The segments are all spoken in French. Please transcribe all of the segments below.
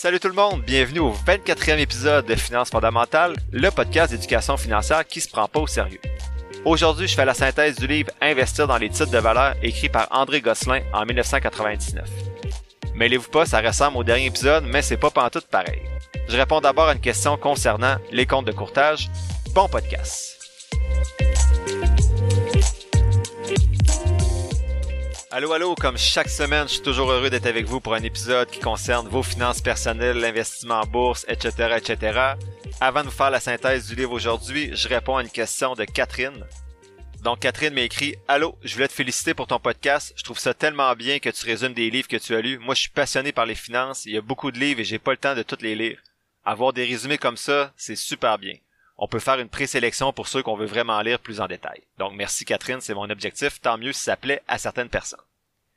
Salut tout le monde, bienvenue au 24e épisode de Finances fondamentales, le podcast d'éducation financière qui se prend pas au sérieux. Aujourd'hui, je fais la synthèse du livre Investir dans les titres de valeur écrit par André Gosselin en 1999. Mêlez-vous pas, ça ressemble au dernier épisode, mais c'est pas pantoute pareil. Je réponds d'abord à une question concernant les comptes de courtage. Bon podcast. Allô, allô, comme chaque semaine, je suis toujours heureux d'être avec vous pour un épisode qui concerne vos finances personnelles, l'investissement en bourse, etc., etc. Avant de vous faire la synthèse du livre aujourd'hui, je réponds à une question de Catherine. Donc, Catherine m'a écrit Allô, je voulais te féliciter pour ton podcast. Je trouve ça tellement bien que tu résumes des livres que tu as lus. Moi, je suis passionné par les finances. Il y a beaucoup de livres et j'ai pas le temps de tous les lire. Avoir des résumés comme ça, c'est super bien on peut faire une présélection pour ceux qu'on veut vraiment lire plus en détail. Donc merci Catherine, c'est mon objectif, tant mieux si ça plaît à certaines personnes.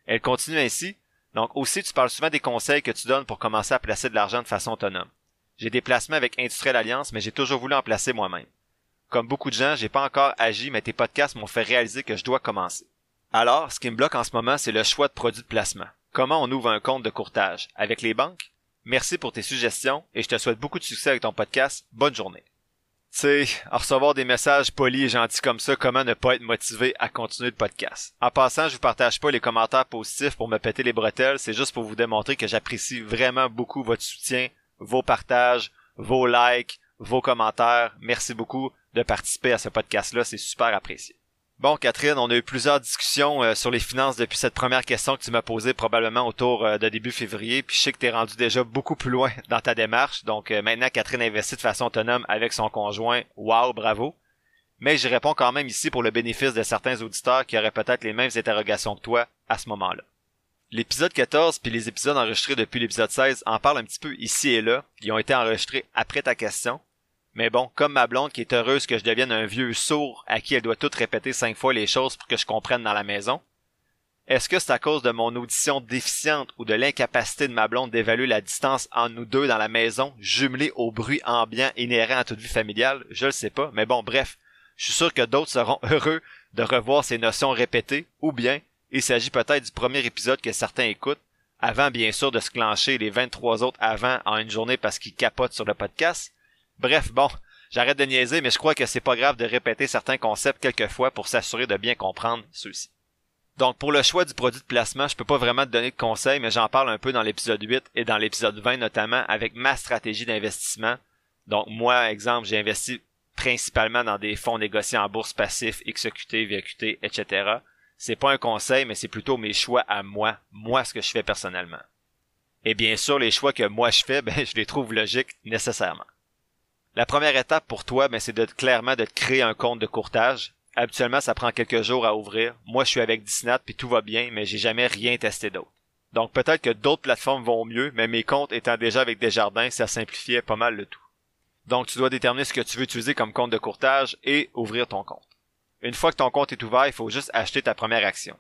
Elle continue ainsi. Donc aussi, tu parles souvent des conseils que tu donnes pour commencer à placer de l'argent de façon autonome. J'ai des placements avec Industriel Alliance, mais j'ai toujours voulu en placer moi-même. Comme beaucoup de gens, j'ai pas encore agi, mais tes podcasts m'ont fait réaliser que je dois commencer. Alors, ce qui me bloque en ce moment, c'est le choix de produits de placement. Comment on ouvre un compte de courtage? Avec les banques? Merci pour tes suggestions et je te souhaite beaucoup de succès avec ton podcast. Bonne journée. Sais, à recevoir des messages polis et gentils comme ça, comment ne pas être motivé à continuer le podcast? En passant, je vous partage pas les commentaires positifs pour me péter les bretelles, c'est juste pour vous démontrer que j'apprécie vraiment beaucoup votre soutien, vos partages, vos likes, vos commentaires. Merci beaucoup de participer à ce podcast-là, c'est super apprécié. Bon, Catherine, on a eu plusieurs discussions euh, sur les finances depuis cette première question que tu m'as posée probablement autour euh, de début février. Puis je sais que tu es rendu déjà beaucoup plus loin dans ta démarche. Donc euh, maintenant, Catherine investit de façon autonome avec son conjoint. Wow, bravo. Mais je réponds quand même ici pour le bénéfice de certains auditeurs qui auraient peut-être les mêmes interrogations que toi à ce moment-là. L'épisode 14 puis les épisodes enregistrés depuis l'épisode 16 en parlent un petit peu ici et là. Ils ont été enregistrés après ta question. Mais bon, comme ma blonde qui est heureuse que je devienne un vieux sourd à qui elle doit tout répéter cinq fois les choses pour que je comprenne dans la maison, est-ce que c'est à cause de mon audition déficiente ou de l'incapacité de ma blonde d'évaluer la distance entre nous deux dans la maison, jumelée au bruit ambiant inhérent à toute vie familiale? Je le sais pas, mais bon, bref, je suis sûr que d'autres seront heureux de revoir ces notions répétées, ou bien il s'agit peut-être du premier épisode que certains écoutent, avant bien sûr de se clencher les 23 autres avant en une journée parce qu'ils capotent sur le podcast, Bref, bon, j'arrête de niaiser, mais je crois que c'est pas grave de répéter certains concepts quelques fois pour s'assurer de bien comprendre ceux-ci. Donc pour le choix du produit de placement, je peux pas vraiment te donner de conseils, mais j'en parle un peu dans l'épisode 8 et dans l'épisode 20 notamment avec ma stratégie d'investissement. Donc moi, exemple, j'ai investi principalement dans des fonds négociés en bourse passif, XQT, VQT, etc. C'est pas un conseil, mais c'est plutôt mes choix à moi, moi ce que je fais personnellement. Et bien sûr, les choix que moi je fais, ben je les trouve logiques nécessairement. La première étape pour toi, ben, c'est de clairement de créer un compte de courtage. Habituellement, ça prend quelques jours à ouvrir. Moi, je suis avec Disney puis tout va bien, mais j'ai jamais rien testé d'autre. Donc peut-être que d'autres plateformes vont mieux, mais mes comptes étant déjà avec Desjardins, ça simplifiait pas mal le tout. Donc tu dois déterminer ce que tu veux utiliser comme compte de courtage et ouvrir ton compte. Une fois que ton compte est ouvert, il faut juste acheter ta première action.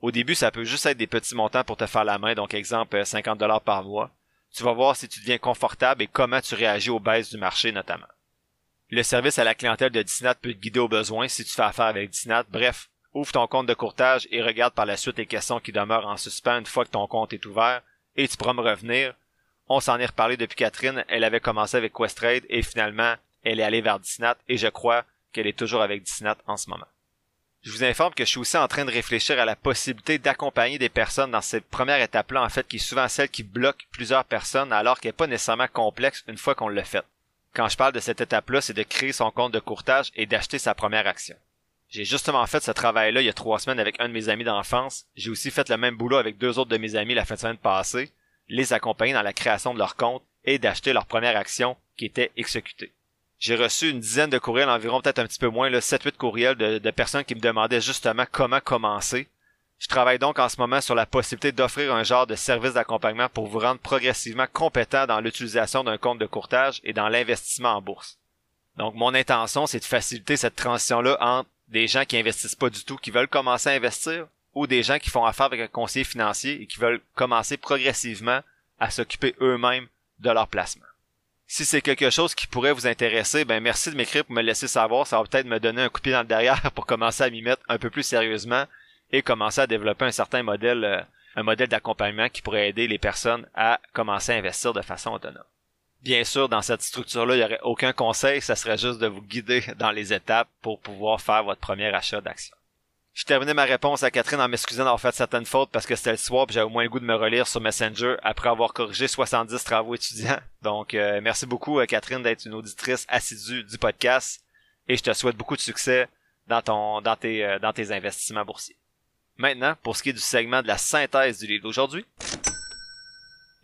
Au début, ça peut juste être des petits montants pour te faire la main, donc exemple 50 dollars par mois tu vas voir si tu deviens confortable et comment tu réagis aux baisses du marché notamment. Le service à la clientèle de Disney peut te guider au besoin si tu fais affaire avec Disney. Bref, ouvre ton compte de courtage et regarde par la suite les questions qui demeurent en suspens une fois que ton compte est ouvert et tu pourras me revenir. On s'en est reparlé depuis Catherine, elle avait commencé avec Questrade et finalement elle est allée vers Disney et je crois qu'elle est toujours avec Disney en ce moment. Je vous informe que je suis aussi en train de réfléchir à la possibilité d'accompagner des personnes dans cette première étape-là, en fait, qui est souvent celle qui bloque plusieurs personnes alors qu'elle n'est pas nécessairement complexe une fois qu'on l'a fait. Quand je parle de cette étape-là, c'est de créer son compte de courtage et d'acheter sa première action. J'ai justement fait ce travail-là il y a trois semaines avec un de mes amis d'enfance. J'ai aussi fait le même boulot avec deux autres de mes amis la fin de semaine passée, les accompagner dans la création de leur compte et d'acheter leur première action qui était exécutée j'ai reçu une dizaine de courriels, environ peut-être un petit peu moins, 7-8 courriels de, personnes qui me demandaient justement comment commencer. Je travaille donc en ce moment sur la possibilité d'offrir un genre de service d'accompagnement pour vous rendre progressivement compétent dans l'utilisation d'un compte de courtage et dans l'investissement en bourse. Donc mon intention, c'est de faciliter cette transition-là entre des gens qui investissent pas du tout, qui veulent commencer à investir, ou des gens qui font affaire avec un conseiller financier et qui veulent commencer progressivement à s'occuper eux-mêmes de leur placement. Si c'est quelque chose qui pourrait vous intéresser, ben merci de m'écrire pour me laisser savoir. Ça va peut-être me donner un coup de pied dans le derrière pour commencer à m'y mettre un peu plus sérieusement et commencer à développer un certain modèle euh, un modèle d'accompagnement qui pourrait aider les personnes à commencer à investir de façon autonome. Bien sûr, dans cette structure-là, il n'y aurait aucun conseil, ça serait juste de vous guider dans les étapes pour pouvoir faire votre premier achat d'action. Je terminé ma réponse à Catherine en m'excusant d'avoir fait certaines fautes parce que c'était le soir et j'avais au moins le goût de me relire sur Messenger après avoir corrigé 70 travaux étudiants. Donc, euh, merci beaucoup euh, Catherine d'être une auditrice assidue du podcast et je te souhaite beaucoup de succès dans ton, dans tes, euh, dans tes investissements boursiers. Maintenant, pour ce qui est du segment de la synthèse du livre d'aujourd'hui.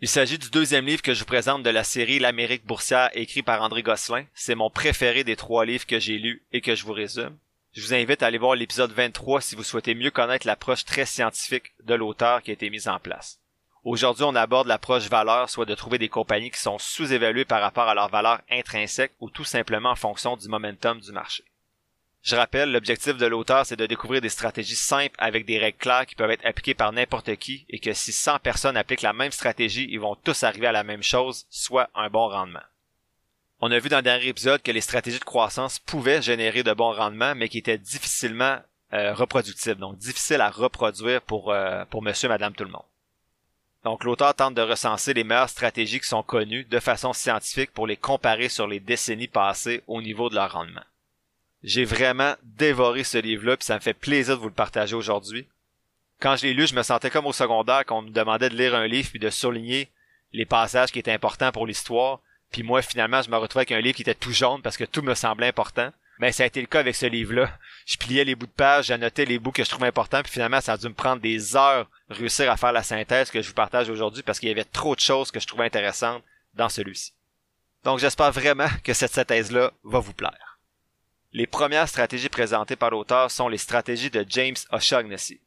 Il s'agit du deuxième livre que je vous présente de la série L'Amérique boursière écrit par André Gosselin. C'est mon préféré des trois livres que j'ai lus et que je vous résume. Je vous invite à aller voir l'épisode 23 si vous souhaitez mieux connaître l'approche très scientifique de l'auteur qui a été mise en place. Aujourd'hui, on aborde l'approche valeur, soit de trouver des compagnies qui sont sous-évaluées par rapport à leur valeur intrinsèque ou tout simplement en fonction du momentum du marché. Je rappelle, l'objectif de l'auteur, c'est de découvrir des stratégies simples avec des règles claires qui peuvent être appliquées par n'importe qui et que si 100 personnes appliquent la même stratégie, ils vont tous arriver à la même chose, soit un bon rendement. On a vu dans le dernier épisode que les stratégies de croissance pouvaient générer de bons rendements, mais qui étaient difficilement euh, reproductibles, donc difficiles à reproduire pour, euh, pour monsieur, madame, tout le monde. Donc l'auteur tente de recenser les meilleures stratégies qui sont connues de façon scientifique pour les comparer sur les décennies passées au niveau de leur rendement. J'ai vraiment dévoré ce livre-là, puis ça me fait plaisir de vous le partager aujourd'hui. Quand je l'ai lu, je me sentais comme au secondaire qu'on me demandait de lire un livre puis de souligner les passages qui étaient importants pour l'histoire, puis moi, finalement, je me retrouvais avec un livre qui était tout jaune parce que tout me semblait important. Mais ça a été le cas avec ce livre-là. Je pliais les bouts de page, j'annotais les bouts que je trouvais importants, puis finalement, ça a dû me prendre des heures réussir à faire la synthèse que je vous partage aujourd'hui parce qu'il y avait trop de choses que je trouvais intéressantes dans celui-ci. Donc j'espère vraiment que cette synthèse-là va vous plaire. Les premières stratégies présentées par l'auteur sont les stratégies de James O'Shaughnessy.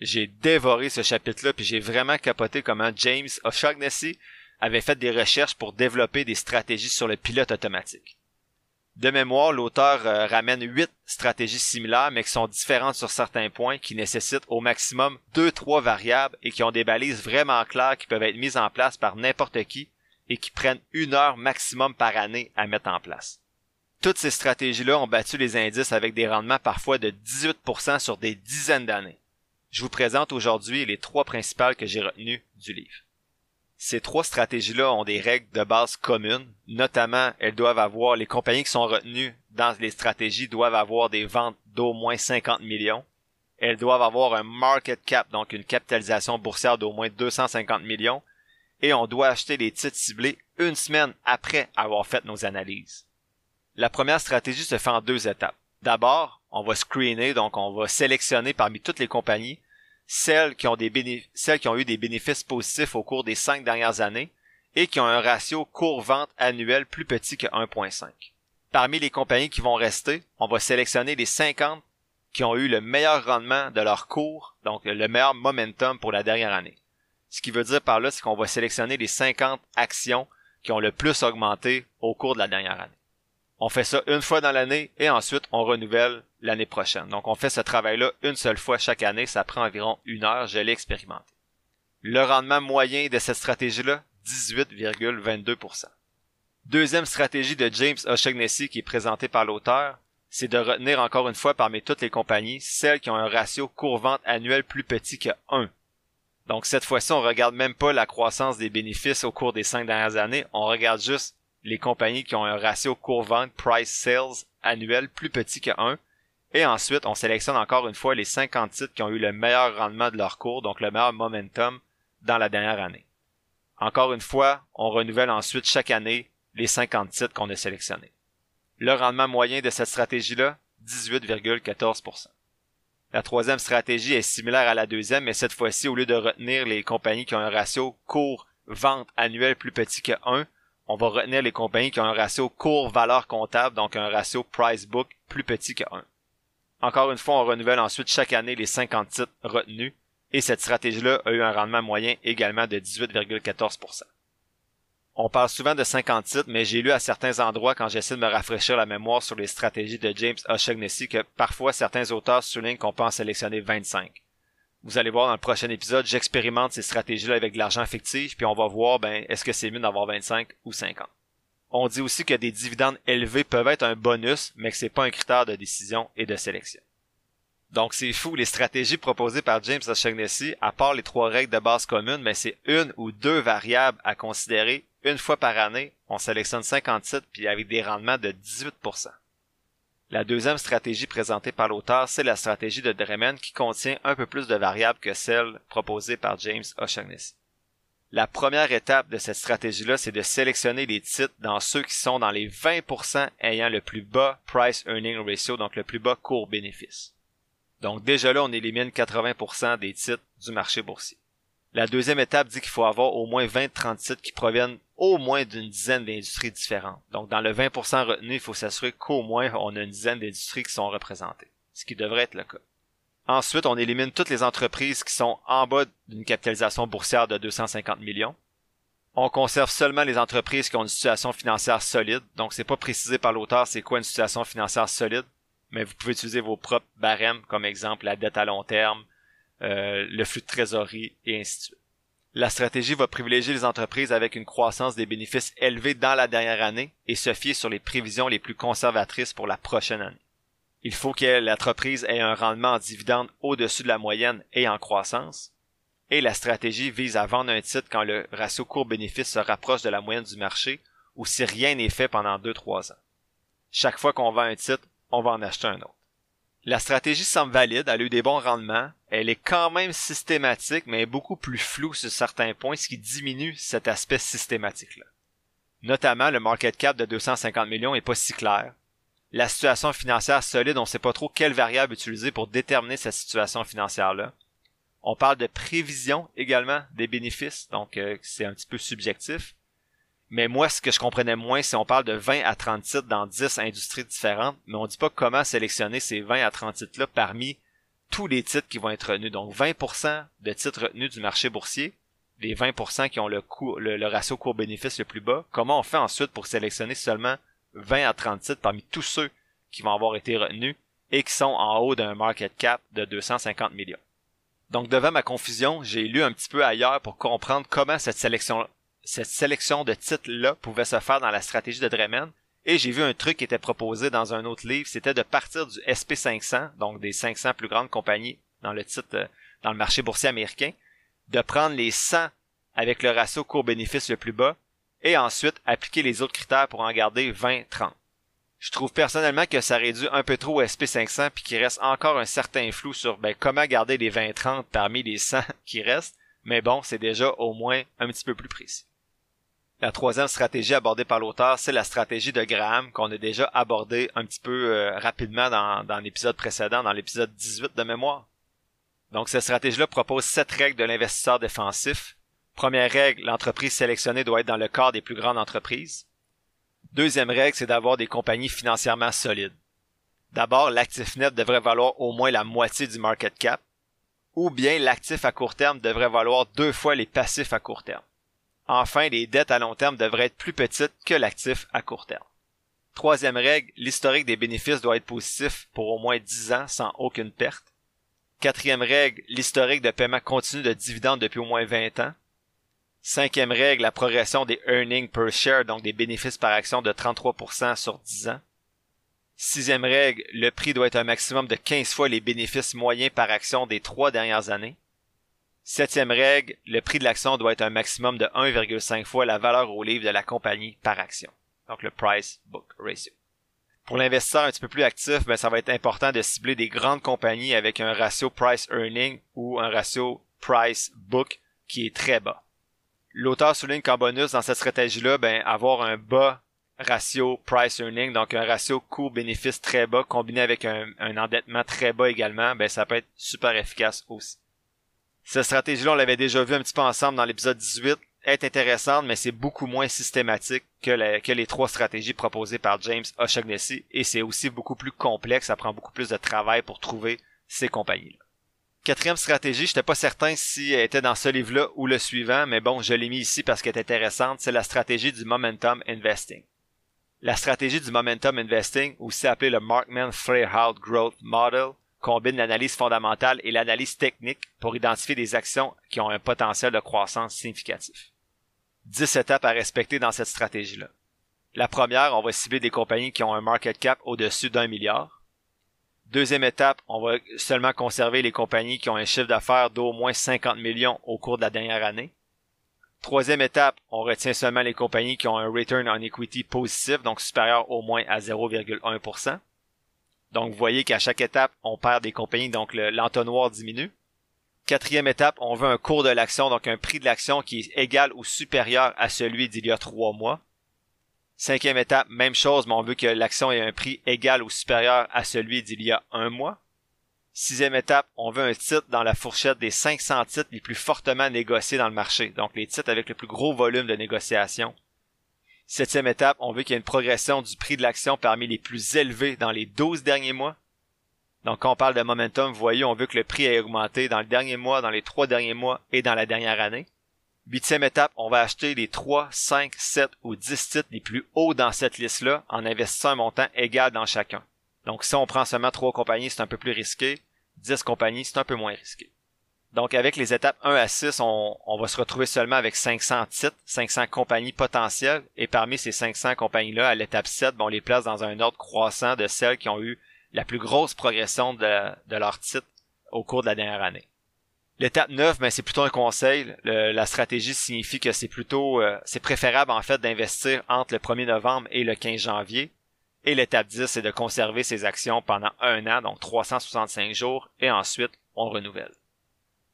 J'ai dévoré ce chapitre-là, puis j'ai vraiment capoté comment James O'Shaughnessy avait fait des recherches pour développer des stratégies sur le pilote automatique. De mémoire, l'auteur euh, ramène huit stratégies similaires, mais qui sont différentes sur certains points, qui nécessitent au maximum deux, trois variables et qui ont des balises vraiment claires qui peuvent être mises en place par n'importe qui et qui prennent une heure maximum par année à mettre en place. Toutes ces stratégies-là ont battu les indices avec des rendements parfois de 18% sur des dizaines d'années. Je vous présente aujourd'hui les trois principales que j'ai retenues du livre. Ces trois stratégies-là ont des règles de base communes. Notamment, elles doivent avoir, les compagnies qui sont retenues dans les stratégies doivent avoir des ventes d'au moins 50 millions. Elles doivent avoir un market cap, donc une capitalisation boursière d'au moins 250 millions. Et on doit acheter les titres ciblés une semaine après avoir fait nos analyses. La première stratégie se fait en deux étapes. D'abord, on va screener, donc on va sélectionner parmi toutes les compagnies celles qui ont eu des bénéfices positifs au cours des cinq dernières années et qui ont un ratio cours-vente annuel plus petit que 1.5. Parmi les compagnies qui vont rester, on va sélectionner les 50 qui ont eu le meilleur rendement de leur cours, donc le meilleur momentum pour la dernière année. Ce qui veut dire par là, c'est qu'on va sélectionner les 50 actions qui ont le plus augmenté au cours de la dernière année. On fait ça une fois dans l'année et ensuite on renouvelle l'année prochaine. Donc on fait ce travail-là une seule fois chaque année, ça prend environ une heure, je l'ai expérimenté. Le rendement moyen de cette stratégie-là, 18,22%. Deuxième stratégie de James O'Shaughnessy qui est présentée par l'auteur, c'est de retenir encore une fois parmi toutes les compagnies celles qui ont un ratio cours-vente annuel plus petit que 1. Donc cette fois-ci, on regarde même pas la croissance des bénéfices au cours des cinq dernières années, on regarde juste les compagnies qui ont un ratio cours-vente price-sales annuel plus petit que 1. Et ensuite, on sélectionne encore une fois les 50 titres qui ont eu le meilleur rendement de leur cours, donc le meilleur momentum dans la dernière année. Encore une fois, on renouvelle ensuite chaque année les 50 titres qu'on a sélectionnés. Le rendement moyen de cette stratégie-là, 18,14%. La troisième stratégie est similaire à la deuxième, mais cette fois-ci, au lieu de retenir les compagnies qui ont un ratio cours-vente annuel plus petit que 1, on va retenir les compagnies qui ont un ratio cours-valeur comptable, donc un ratio price-book plus petit que 1. Encore une fois, on renouvelle ensuite chaque année les 50 titres retenus, et cette stratégie-là a eu un rendement moyen également de 18,14%. On parle souvent de 50 titres, mais j'ai lu à certains endroits quand j'essaie de me rafraîchir la mémoire sur les stratégies de James O'Shaughnessy que parfois certains auteurs soulignent qu'on peut en sélectionner 25. Vous allez voir dans le prochain épisode, j'expérimente ces stratégies-là avec de l'argent fictif, puis on va voir, ben, est-ce que c'est mieux d'avoir 25 ou 50. On dit aussi que des dividendes élevés peuvent être un bonus, mais que c'est pas un critère de décision et de sélection. Donc c'est fou, les stratégies proposées par James O'Shaughnessy, à part les trois règles de base communes, mais c'est une ou deux variables à considérer une fois par année. On sélectionne 50 titres puis avec des rendements de 18%. La deuxième stratégie présentée par l'auteur, c'est la stratégie de Dremen qui contient un peu plus de variables que celle proposée par James O'Shaughnessy. La première étape de cette stratégie-là, c'est de sélectionner les titres dans ceux qui sont dans les 20% ayant le plus bas price earning ratio, donc le plus bas court bénéfice. Donc déjà là, on élimine 80% des titres du marché boursier. La deuxième étape dit qu'il faut avoir au moins 20-30 titres qui proviennent au moins d'une dizaine d'industries différentes. Donc dans le 20% retenu, il faut s'assurer qu'au moins on a une dizaine d'industries qui sont représentées, ce qui devrait être le cas. Ensuite, on élimine toutes les entreprises qui sont en bas d'une capitalisation boursière de 250 millions. On conserve seulement les entreprises qui ont une situation financière solide. Donc, c'est pas précisé par l'auteur c'est quoi une situation financière solide, mais vous pouvez utiliser vos propres barèmes comme exemple la dette à long terme, euh, le flux de trésorerie et ainsi de suite. La stratégie va privilégier les entreprises avec une croissance des bénéfices élevée dans la dernière année et se fier sur les prévisions les plus conservatrices pour la prochaine année il faut que l'entreprise ait un rendement en dividende au-dessus de la moyenne et en croissance. Et la stratégie vise à vendre un titre quand le ratio court-bénéfice se rapproche de la moyenne du marché ou si rien n'est fait pendant 2-3 ans. Chaque fois qu'on vend un titre, on va en acheter un autre. La stratégie semble valide, elle a eu des bons rendements, elle est quand même systématique, mais beaucoup plus floue sur certains points, ce qui diminue cet aspect systématique-là. Notamment, le market cap de 250 millions est pas si clair la situation financière solide, on ne sait pas trop quelle variable utiliser pour déterminer cette situation financière-là. On parle de prévision également des bénéfices, donc euh, c'est un petit peu subjectif. Mais moi, ce que je comprenais moins, c'est on parle de 20 à 30 titres dans 10 industries différentes, mais on dit pas comment sélectionner ces 20 à 30 titres-là parmi tous les titres qui vont être retenus. Donc 20% de titres retenus du marché boursier, les 20% qui ont le, ratio court-bénéfice le plus bas. Comment on fait ensuite pour sélectionner seulement 20 à 30 titres parmi tous ceux qui vont avoir été retenus et qui sont en haut d'un market cap de 250 millions? Donc devant ma confusion, j'ai lu un petit peu ailleurs pour comprendre comment cette sélection, cette sélection de titres-là pouvait se faire dans la stratégie de Dremen. Et j'ai vu un truc qui était proposé dans un autre livre, c'était de partir du SP500, donc des 500 plus grandes compagnies dans le titre, euh, dans le marché boursier américain, de prendre les 100 avec le ratio court-bénéfice le plus bas et ensuite appliquer les autres critères pour en garder 20-30. Je trouve personnellement que ça réduit un peu trop au SP500 puis qu'il reste encore un certain flou sur ben, comment garder les 20-30 parmi les 100 qui restent, mais bon, c'est déjà au moins un petit peu plus précis. La troisième stratégie abordée par l'auteur, c'est la stratégie de Graham qu'on a déjà abordée un petit peu euh, rapidement dans, dans l'épisode précédent, dans l'épisode 18 de mémoire. Donc cette stratégie-là propose sept règles de l'investisseur défensif Première règle, l'entreprise sélectionnée doit être dans le corps des plus grandes entreprises. Deuxième règle, c'est d'avoir des compagnies financièrement solides. D'abord, l'actif net devrait valoir au moins la moitié du market cap, ou bien l'actif à court terme devrait valoir deux fois les passifs à court terme. Enfin, les dettes à long terme devraient être plus petites que l'actif à court terme. Troisième règle, l'historique des bénéfices doit être positif pour au moins 10 ans sans aucune perte. Quatrième règle, l'historique de paiement continu de dividendes depuis au moins 20 ans. Cinquième règle, la progression des earnings per share, donc des bénéfices par action de 33% sur 10 ans. Sixième règle, le prix doit être un maximum de 15 fois les bénéfices moyens par action des trois dernières années. Septième règle, le prix de l'action doit être un maximum de 1,5 fois la valeur au livre de la compagnie par action. Donc le price book ratio. Pour l'investisseur un petit peu plus actif, ben, ça va être important de cibler des grandes compagnies avec un ratio price earning ou un ratio price book qui est très bas. L'auteur souligne qu'en bonus, dans cette stratégie-là, ben, avoir un bas ratio price earning, donc un ratio coût-bénéfice très bas, combiné avec un, endettement très bas également, ben, ça peut être super efficace aussi. Cette stratégie-là, on l'avait déjà vu un petit peu ensemble dans l'épisode 18, est intéressante, mais c'est beaucoup moins systématique que, les trois stratégies proposées par James O'Shaughnessy, et c'est aussi beaucoup plus complexe, ça prend beaucoup plus de travail pour trouver ces compagnies-là. Quatrième stratégie, j'étais pas certain si elle était dans ce livre-là ou le suivant, mais bon, je l'ai mis ici parce qu'elle est intéressante, c'est la stratégie du momentum investing. La stratégie du momentum investing, aussi appelée le Markman Freyhout Growth Model, combine l'analyse fondamentale et l'analyse technique pour identifier des actions qui ont un potentiel de croissance significatif. Dix étapes à respecter dans cette stratégie-là. La première, on va cibler des compagnies qui ont un market cap au-dessus d'un milliard. Deuxième étape, on va seulement conserver les compagnies qui ont un chiffre d'affaires d'au moins 50 millions au cours de la dernière année. Troisième étape, on retient seulement les compagnies qui ont un return on equity positif, donc supérieur au moins à 0,1%. Donc vous voyez qu'à chaque étape, on perd des compagnies, donc l'entonnoir diminue. Quatrième étape, on veut un cours de l'action, donc un prix de l'action qui est égal ou supérieur à celui d'il y a trois mois. Cinquième étape, même chose, mais on veut que l'action ait un prix égal ou supérieur à celui d'il y a un mois. Sixième étape, on veut un titre dans la fourchette des 500 titres les plus fortement négociés dans le marché, donc les titres avec le plus gros volume de négociation. Septième étape, on veut qu'il y ait une progression du prix de l'action parmi les plus élevés dans les 12 derniers mois. Donc quand on parle de momentum, vous voyez, on veut que le prix ait augmenté dans le dernier mois, dans les trois derniers mois et dans la dernière année. Huitième étape, on va acheter les 3, 5, 7 ou 10 titres les plus hauts dans cette liste-là en investissant un montant égal dans chacun. Donc si on prend seulement 3 compagnies, c'est un peu plus risqué. 10 compagnies, c'est un peu moins risqué. Donc avec les étapes 1 à 6, on, va se retrouver seulement avec 500 titres, 500 compagnies potentielles, et parmi ces 500 compagnies-là, à l'étape 7, on les place dans un ordre croissant de celles qui ont eu la plus grosse progression de, de leur titre au cours de la dernière année. L'étape 9, ben, c'est plutôt un conseil. la stratégie signifie que c'est plutôt, euh, c'est préférable en fait d'investir entre le 1er novembre et le 15 janvier. Et l'étape 10, c'est de conserver ses actions pendant un an, donc 365 jours, et ensuite on renouvelle.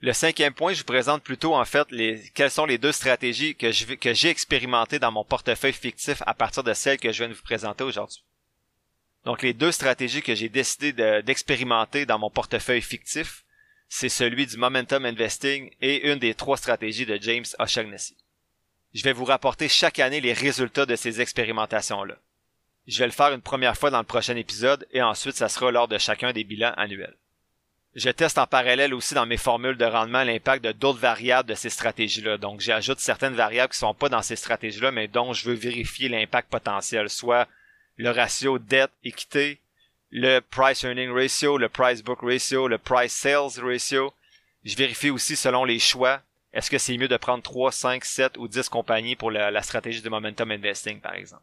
Le cinquième point, je vous présente plutôt en fait les, quelles sont les deux stratégies que j'ai expérimentées dans mon portefeuille fictif à partir de celles que je viens de vous présenter aujourd'hui. Donc les deux stratégies que j'ai décidé d'expérimenter dans mon portefeuille fictif, c'est celui du momentum investing et une des trois stratégies de James O'Shaughnessy. Je vais vous rapporter chaque année les résultats de ces expérimentations-là. Je vais le faire une première fois dans le prochain épisode et ensuite ça sera lors de chacun des bilans annuels. Je teste en parallèle aussi dans mes formules de rendement l'impact de d'autres variables de ces stratégies-là. Donc j'ajoute certaines variables qui sont pas dans ces stratégies-là, mais dont je veux vérifier l'impact potentiel, soit le ratio dette-équité, le price earning ratio, le price book ratio, le price sales ratio. Je vérifie aussi selon les choix. Est-ce que c'est mieux de prendre 3, 5, 7 ou 10 compagnies pour la, stratégie de momentum investing, par exemple?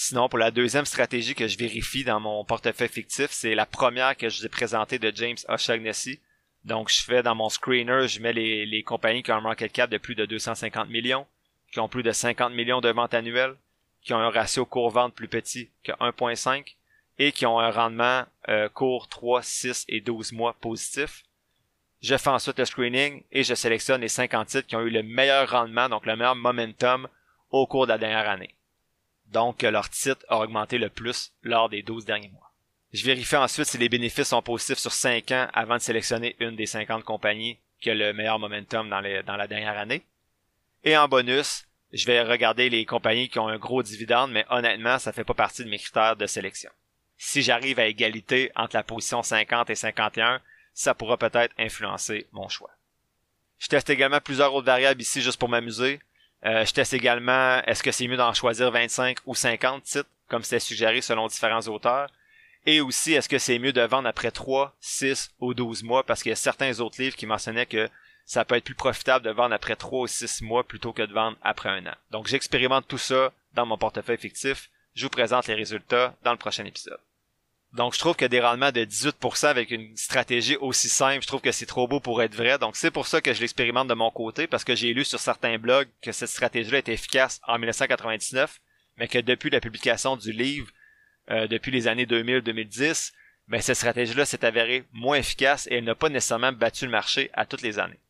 Sinon, pour la deuxième stratégie que je vérifie dans mon portefeuille fictif, c'est la première que je vous ai présentée de James O'Shaughnessy. Donc, je fais dans mon screener, je mets les, les compagnies qui ont un market cap de plus de 250 millions, qui ont plus de 50 millions de ventes annuelles, qui ont un ratio cours-vente plus petit que 1.5, et qui ont un rendement euh, court 3, 6 et 12 mois positif. Je fais ensuite le screening et je sélectionne les 50 titres qui ont eu le meilleur rendement, donc le meilleur momentum au cours de la dernière année. Donc leur titre a augmenté le plus lors des 12 derniers mois. Je vérifie ensuite si les bénéfices sont positifs sur 5 ans avant de sélectionner une des 50 compagnies qui a le meilleur momentum dans, la dernière année. Et en bonus, je vais regarder les compagnies qui ont un gros dividende, mais honnêtement, ça fait pas partie de mes critères de sélection si j'arrive à égalité entre la position 50 et 51, ça pourra peut-être influencer mon choix. Je teste également plusieurs autres variables ici juste pour m'amuser. Euh, je teste également est-ce que c'est mieux d'en choisir 25 ou 50 titres, comme c'était suggéré selon différents auteurs. Et aussi, est-ce que c'est mieux de vendre après 3, 6 ou 12 mois, parce qu'il y a certains autres livres qui mentionnaient que ça peut être plus profitable de vendre après 3 ou 6 mois plutôt que de vendre après un an. Donc j'expérimente tout ça dans mon portefeuille fictif. Je vous présente les résultats dans le prochain épisode. Donc, je trouve que des rendements de 18% avec une stratégie aussi simple, je trouve que c'est trop beau pour être vrai. Donc, c'est pour ça que je l'expérimente de mon côté, parce que j'ai lu sur certains blogs que cette stratégie-là était efficace en 1999, mais que depuis la publication du livre, euh, depuis les années 2000-2010, ben, cette stratégie-là s'est avérée moins efficace et elle n'a pas nécessairement battu le marché à toutes les années.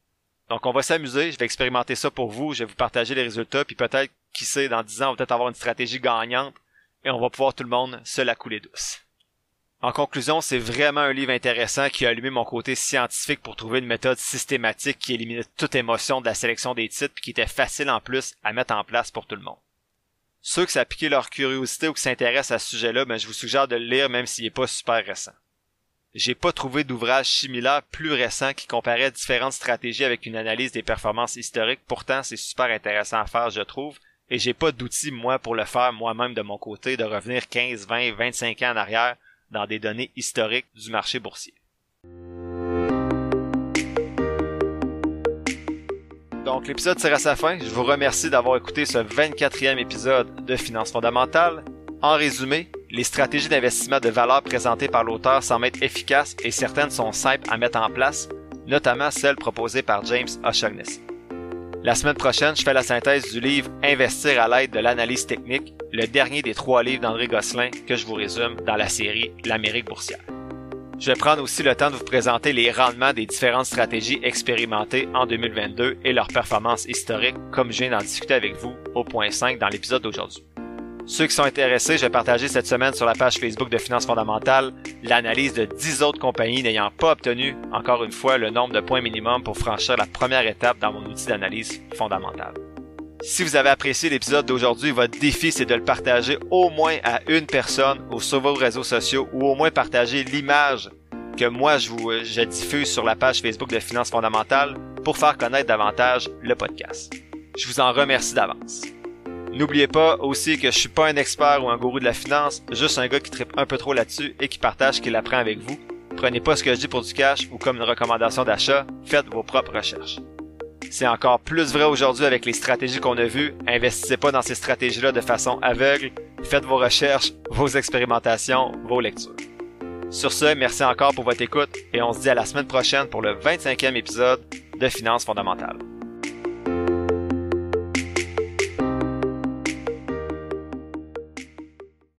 Donc, on va s'amuser, je vais expérimenter ça pour vous, je vais vous partager les résultats, puis peut-être, qui sait, dans 10 ans, on va peut-être avoir une stratégie gagnante et on va pouvoir tout le monde se la couler douce. En conclusion, c'est vraiment un livre intéressant qui a allumé mon côté scientifique pour trouver une méthode systématique qui éliminait toute émotion de la sélection des titres et qui était facile en plus à mettre en place pour tout le monde. Ceux que ça a piqué leur curiosité ou qui s'intéressent à ce sujet-là, ben, je vous suggère de le lire même s'il n'est pas super récent. J'ai pas trouvé d'ouvrage similaire plus récent qui comparait différentes stratégies avec une analyse des performances historiques. Pourtant, c'est super intéressant à faire, je trouve. Et j'ai pas d'outils, moi, pour le faire moi-même de mon côté, de revenir 15, 20, 25 ans en arrière dans des données historiques du marché boursier. Donc l'épisode tire à sa fin. Je vous remercie d'avoir écouté ce 24e épisode de Finances fondamentales. En résumé, les stratégies d'investissement de valeur présentées par l'auteur semblent être efficaces et certaines sont simples à mettre en place, notamment celles proposées par James O'Shaughnessy. La semaine prochaine, je fais la synthèse du livre Investir à l'aide de l'analyse technique, le dernier des trois livres d'André Gosselin que je vous résume dans la série L'Amérique boursière. Je vais prendre aussi le temps de vous présenter les rendements des différentes stratégies expérimentées en 2022 et leurs performances historiques comme je viens d'en discuter avec vous au point 5 dans l'épisode d'aujourd'hui. Ceux qui sont intéressés, je vais partager cette semaine sur la page Facebook de Finances fondamentales l'analyse de 10 autres compagnies n'ayant pas obtenu, encore une fois, le nombre de points minimum pour franchir la première étape dans mon outil d'analyse fondamentale. Si vous avez apprécié l'épisode d'aujourd'hui, votre défi c'est de le partager au moins à une personne ou sur vos réseaux sociaux ou au moins partager l'image que moi je vous je diffuse sur la page Facebook de Finances fondamentales pour faire connaître davantage le podcast. Je vous en remercie d'avance. N'oubliez pas aussi que je suis pas un expert ou un gourou de la finance, juste un gars qui tripe un peu trop là-dessus et qui partage ce qu'il apprend avec vous. Prenez pas ce que je dis pour du cash ou comme une recommandation d'achat, faites vos propres recherches. C'est encore plus vrai aujourd'hui avec les stratégies qu'on a vues. Investissez pas dans ces stratégies-là de façon aveugle. Faites vos recherches, vos expérimentations, vos lectures. Sur ce, merci encore pour votre écoute et on se dit à la semaine prochaine pour le 25e épisode de Finances fondamentales.